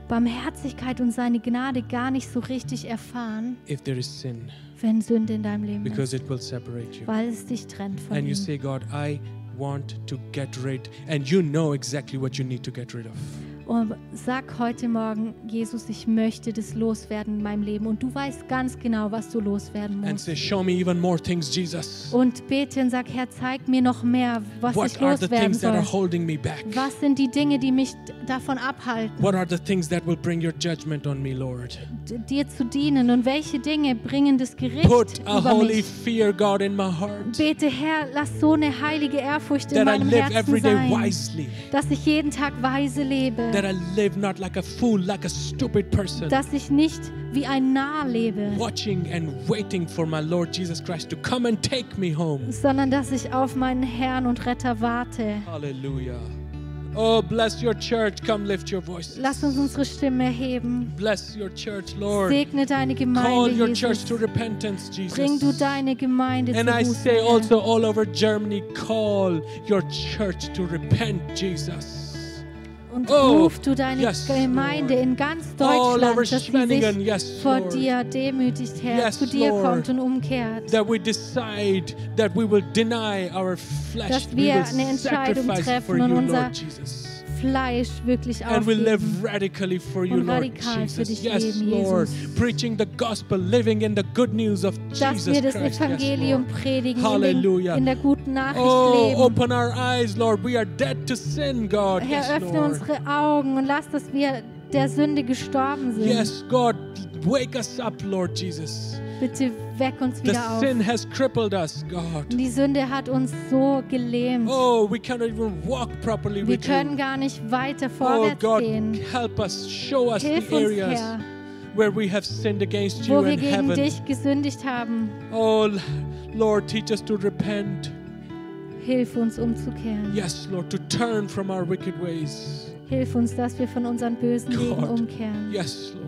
Barmherzigkeit und seine Gnade gar nicht so richtig erfahren, if there is sin, wenn Sünde in deinem Leben because ist, it will separate you. weil es dich trennt von And you ihm. say, God, I want to get rid, and you know exactly what you need to get rid of. Und sag heute Morgen, Jesus, ich möchte das loswerden in meinem Leben. Und du weißt ganz genau, was du loswerden And musst. say, Show me even more things, Jesus. Und bete und sag, Herr, zeig mir noch mehr, was What ich are the loswerden things that are holding me back? Was sind die Dinge, die mich davon abhalten, What are the things that will bring your judgment on me, Lord? d- dir zu dienen? Und welche Dinge bringen das Gericht Put a über holy mich? fear, God, in my heart. Bete, Herr, lass so eine heilige Ehrfurcht in That I meinem live Herzen day sein, wisely. dass ich jeden Tag weise lebe, That I live not like a fool, like a stupid person. dass ich nicht wie ein Narr lebe, Watching and waiting for my Lord Jesus Christ to come and take me home. sondern dass ich auf meinen Herrn und Retter warte. Hallelujah. Oh, bless your church. Come lift your voices. Lass uns unsere Stimme erheben. Bless your church, Lord. Segne deine Call Gemeinde, your church Jesus. to repentance, Bring du Jesus. deine Gemeinde And zu I Buße, say also all over Germany, call your church to repent, Jesus. Und Oh, ruf du deine yes, Gemeinde Lord. in ganz Deutschland, dass sie sich yes, vor dir demütigt, Herr, Yes, zu dir Lord. kommt und umkehrt. That we decide that we will deny our flesh. Dass wir eine Entscheidung treffen und unser. Fleisch wirklich And we live aufgeben. radically for you, Lord Jesus. Yes, leben, Lord. Jesus. Preaching the gospel, living in the good news of Dass Jesus wir das Christ. Evangelium yes, predigen, in, Halleluja. den, in der guten Nachricht Oh, leben. open our eyes, Lord. We are dead to sin, God. Herr, yes, öffne Lord. unsere Augen und lass, dass wir der Sünde gestorben sind. Yes, God. Wake us up, Lord Jesus. Bitte weck uns The wieder auf. sin has crippled us, God. Die Sünde hat uns so gelähmt. Oh, we cannot even walk properly Wir with können gar nicht weiter Oh, vorwärts God, gehen. help us. Show us Hilf the uns, areas Herr, where we have sinned against you wo wir in gegen heaven. dich gesündigt haben. Oh, Lord, teach us to repent. Hilf uns umzukehren. Yes, Lord, to turn from our wicked ways. Hilf uns, dass wir von unseren bösen Wegen God. umkehren. Yes, Lord.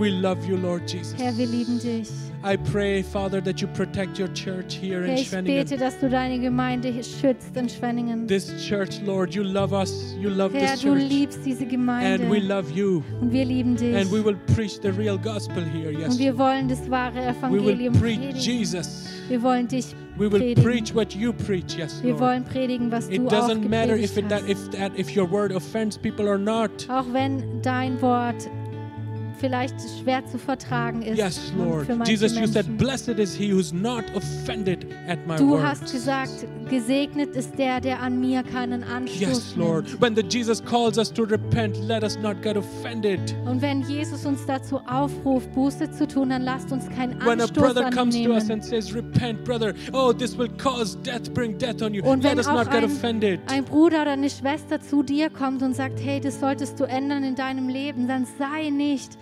We love you, Lord Jesus. Herr, wir lieben dich. I pray, Father, that you protect your church here Herr, in ich bete, Schwenningen. dass du deine Gemeinde schützt in Schwenningen. This church, Lord, you love us. You love Herr, this du church. liebst diese And we Gemeinde love you. und wir lieben dich. And we will preach the real gospel here. Yes. Und wir wollen das wahre We will Evangelium preach predigen. Jesus. Wir wollen dich We will predigen. preach what you preach. Yes, Wir Lord. wollen predigen, was It du doesn't matter if it, if if your word offends people or not. Auch wenn dein Wort vielleicht schwer zu vertragen ist Yes, Lord. für Jesus, you said. Blessed is he who's not offended at my Du words. hast gesagt, gesegnet ist der, der an mir keinen Anstoß Yes, Lord. nimmt. When the Jesus calls us to repent, let us not get offended. Und wenn Jesus uns dazu aufruft, Buße zu tun, dann lasst uns keinen When a Anstoß brother comes to us and says, Repent, brother, oh, this will cause death, bring death on you. Und Let wenn us auch not get ein, offended. ein Bruder oder eine Schwester zu dir kommt und sagt, hey, das solltest du ändern in deinem Leben, dann sei nicht,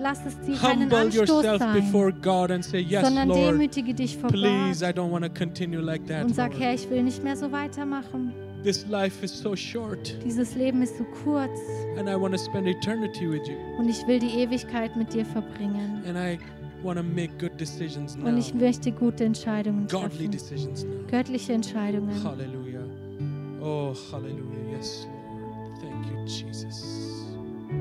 lass es dir keinen Humble Anstoß yourself sein, before God and say, Yes, sondern Lord, demütige dich vor please, Gott I don't want to continue like that. und sag, Lord. Herr, ich will nicht mehr so weitermachen. This life is so short, Dieses Leben ist so kurz and I want to spend eternity with you. und ich will die Ewigkeit mit dir verbringen. And I want to make good decisions now. Und ich möchte gute Entscheidungen Godly treffen. decisions now. Göttliche Entscheidungen. Hallelujah. Oh, hallelujah. Yes, Lord. Thank you, Jesus.